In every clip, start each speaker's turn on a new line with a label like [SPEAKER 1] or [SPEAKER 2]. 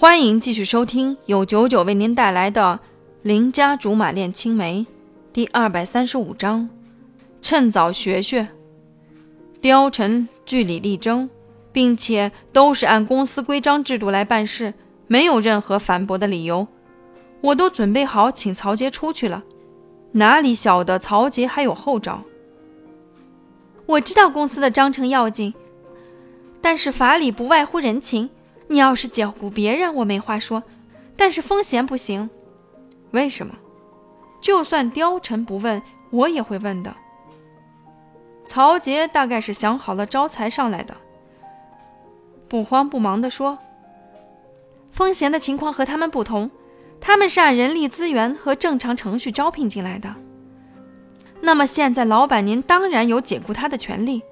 [SPEAKER 1] 欢迎继续收听由九九为您带来的《邻家竹马恋青梅》第二百三十五章。趁早学学。貂蝉据理力争，并且都是按公司规章制度来办事，没有任何反驳的理由。我都准备好请曹杰出去了，哪里晓得曹杰还有后招？
[SPEAKER 2] 我知道公司的章程要紧，但是法理不外乎人情。你要是解雇别人，我没话说，但是风险不行。
[SPEAKER 1] 为什么？就算貂蝉不问，我也会问的。曹杰大概是想好了招财上来的，不慌不忙地说：“
[SPEAKER 2] 风贤的情况和他们不同，他们是按人力资源和正常程序招聘进来的。那么现在老板您当然有解雇他的权利。”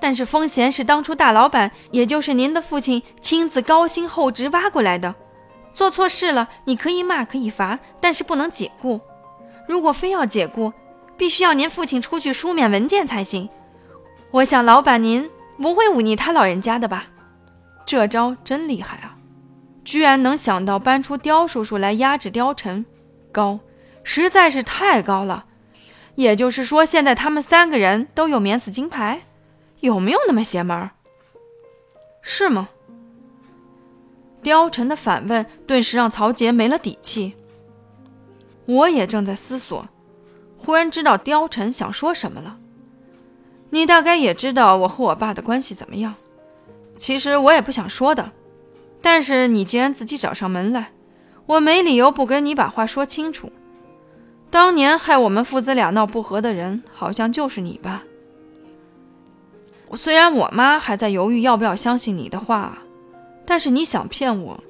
[SPEAKER 2] 但是风贤是当初大老板，也就是您的父亲亲自高薪厚职挖过来的。做错事了，你可以骂，可以罚，但是不能解雇。如果非要解雇，必须要您父亲出具书面文件才行。我想老板您不会忤逆他老人家的吧？
[SPEAKER 1] 这招真厉害啊！居然能想到搬出刁叔叔来压制貂蝉，高，实在是太高了。也就是说，现在他们三个人都有免死金牌。有没有那么邪门？是吗？貂蝉的反问顿时让曹杰没了底气。我也正在思索，忽然知道貂蝉想说什么了。你大概也知道我和我爸的关系怎么样？其实我也不想说的，但是你既然自己找上门来，我没理由不跟你把话说清楚。当年害我们父子俩闹不和的人，好像就是你吧？虽然我妈还在犹豫要不要相信你的话，但是你想骗我，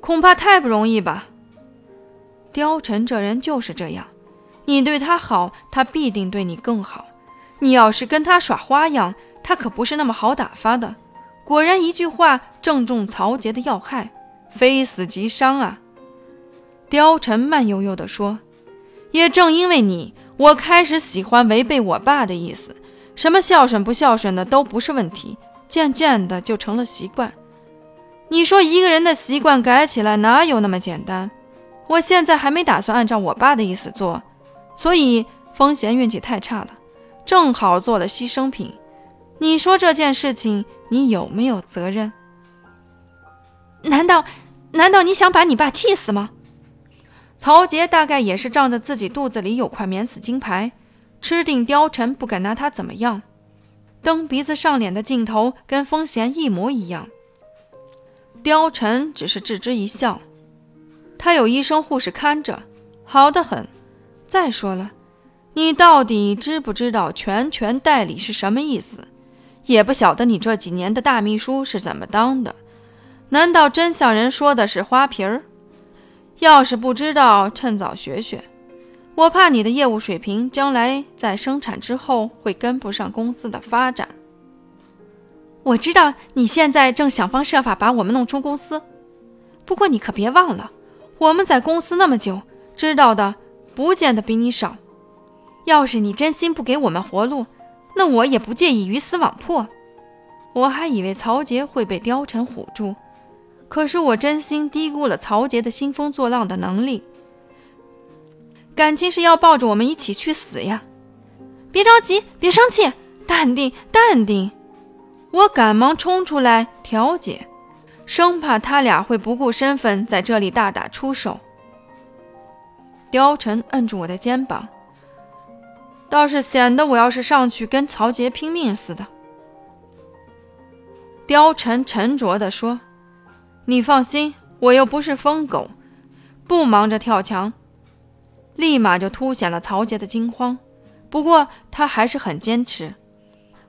[SPEAKER 1] 恐怕太不容易吧。貂蝉这人就是这样，你对他好，他必定对你更好。你要是跟他耍花样，他可不是那么好打发的。果然，一句话正中曹杰的要害，非死即伤啊！貂蝉慢悠悠地说：“也正因为你，我开始喜欢违背我爸的意思。”什么孝顺不孝顺的都不是问题，渐渐的就成了习惯。你说一个人的习惯改起来哪有那么简单？我现在还没打算按照我爸的意思做，所以风贤运气太差了，正好做了牺牲品。你说这件事情你有没有责任？
[SPEAKER 2] 难道难道你想把你爸气死吗？
[SPEAKER 1] 曹杰大概也是仗着自己肚子里有块免死金牌。吃定貂蝉，不敢拿他怎么样。蹬鼻子上脸的镜头跟风贤一模一样。貂蝉只是置之一笑。他有医生护士看着，好的很。再说了，你到底知不知道全权代理是什么意思？也不晓得你这几年的大秘书是怎么当的？难道真像人说的是花瓶儿？要是不知道，趁早学学。我怕你的业务水平将来在生产之后会跟不上公司的发展。
[SPEAKER 2] 我知道你现在正想方设法把我们弄出公司，不过你可别忘了，我们在公司那么久，知道的不见得比你少。要是你真心不给我们活路，那我也不介意鱼死网破。
[SPEAKER 1] 我还以为曹杰会被貂蝉唬住，可是我真心低估了曹杰的兴风作浪的能力。感情是要抱着我们一起去死呀！
[SPEAKER 2] 别着急，别生气，
[SPEAKER 1] 淡定，淡定。我赶忙冲出来调解，生怕他俩会不顾身份在这里大打出手。貂蝉摁住我的肩膀，倒是显得我要是上去跟曹杰拼命似的。貂蝉沉着地说：“你放心，我又不是疯狗，不忙着跳墙。”立马就凸显了曹杰的惊慌，不过他还是很坚持。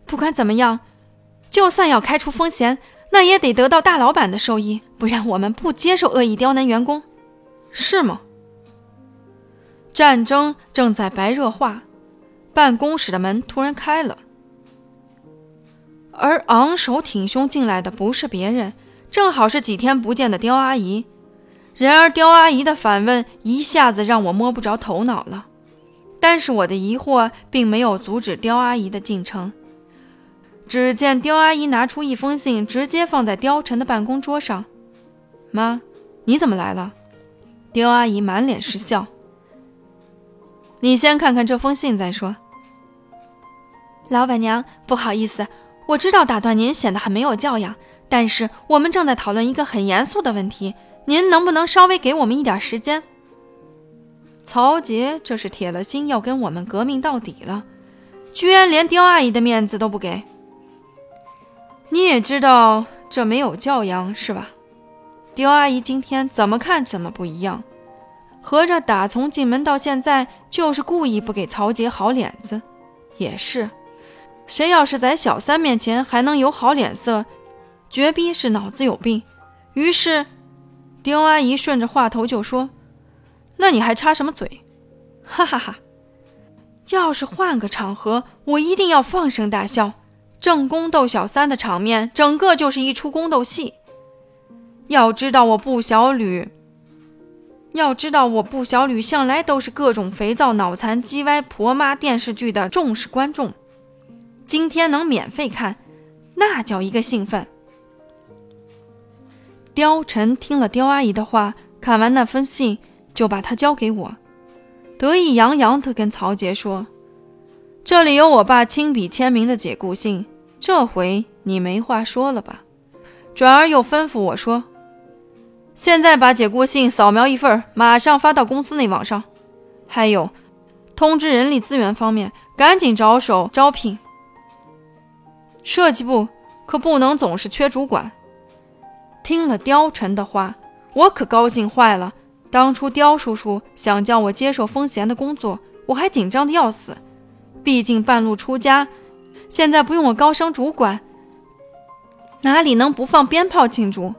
[SPEAKER 2] 不管怎么样，就算要开除风贤，那也得得到大老板的授意，不然我们不接受恶意刁难员工，
[SPEAKER 1] 是吗？战争正在白热化，办公室的门突然开了，而昂首挺胸进来的不是别人，正好是几天不见的刁阿姨。然而，刁阿姨的反问一下子让我摸不着头脑了。但是我的疑惑并没有阻止刁阿姨的进程。只见刁阿姨拿出一封信，直接放在貂蝉的办公桌上。妈，你怎么来了？刁阿姨满脸是笑。你先看看这封信再说。
[SPEAKER 2] 老板娘，不好意思，我知道打断您显得很没有教养，但是我们正在讨论一个很严肃的问题，您能不能稍微给我们一点时间？
[SPEAKER 1] 曹杰这是铁了心要跟我们革命到底了，居然连刁阿姨的面子都不给。你也知道这没有教养是吧？刁阿姨今天怎么看怎么不一样，合着打从进门到现在就是故意不给曹杰好脸子。也是，谁要是在小三面前还能有好脸色，绝逼是脑子有病。于是，刁阿姨顺着话头就说。那你还插什么嘴？哈哈哈！要是换个场合，我一定要放声大笑。正宫斗小三的场面，整个就是一出宫斗戏。要知道我不小吕，要知道我不小吕向来都是各种肥皂、脑残、鸡歪婆妈电视剧的重视观众。今天能免费看，那叫一个兴奋。貂蝉听了刁阿姨的话，看完那封信。就把它交给我，得意洋洋地跟曹杰说：“这里有我爸亲笔签名的解雇信，这回你没话说了吧？”转而又吩咐我说：“现在把解雇信扫描一份，马上发到公司内网上。还有，通知人力资源方面，赶紧着手招聘。设计部可不能总是缺主管。”听了貂蝉的话，我可高兴坏了。当初貂叔叔想叫我接受风贤的工作，我还紧张的要死。毕竟半路出家，现在不用我高升主管，哪里能不放鞭炮庆祝？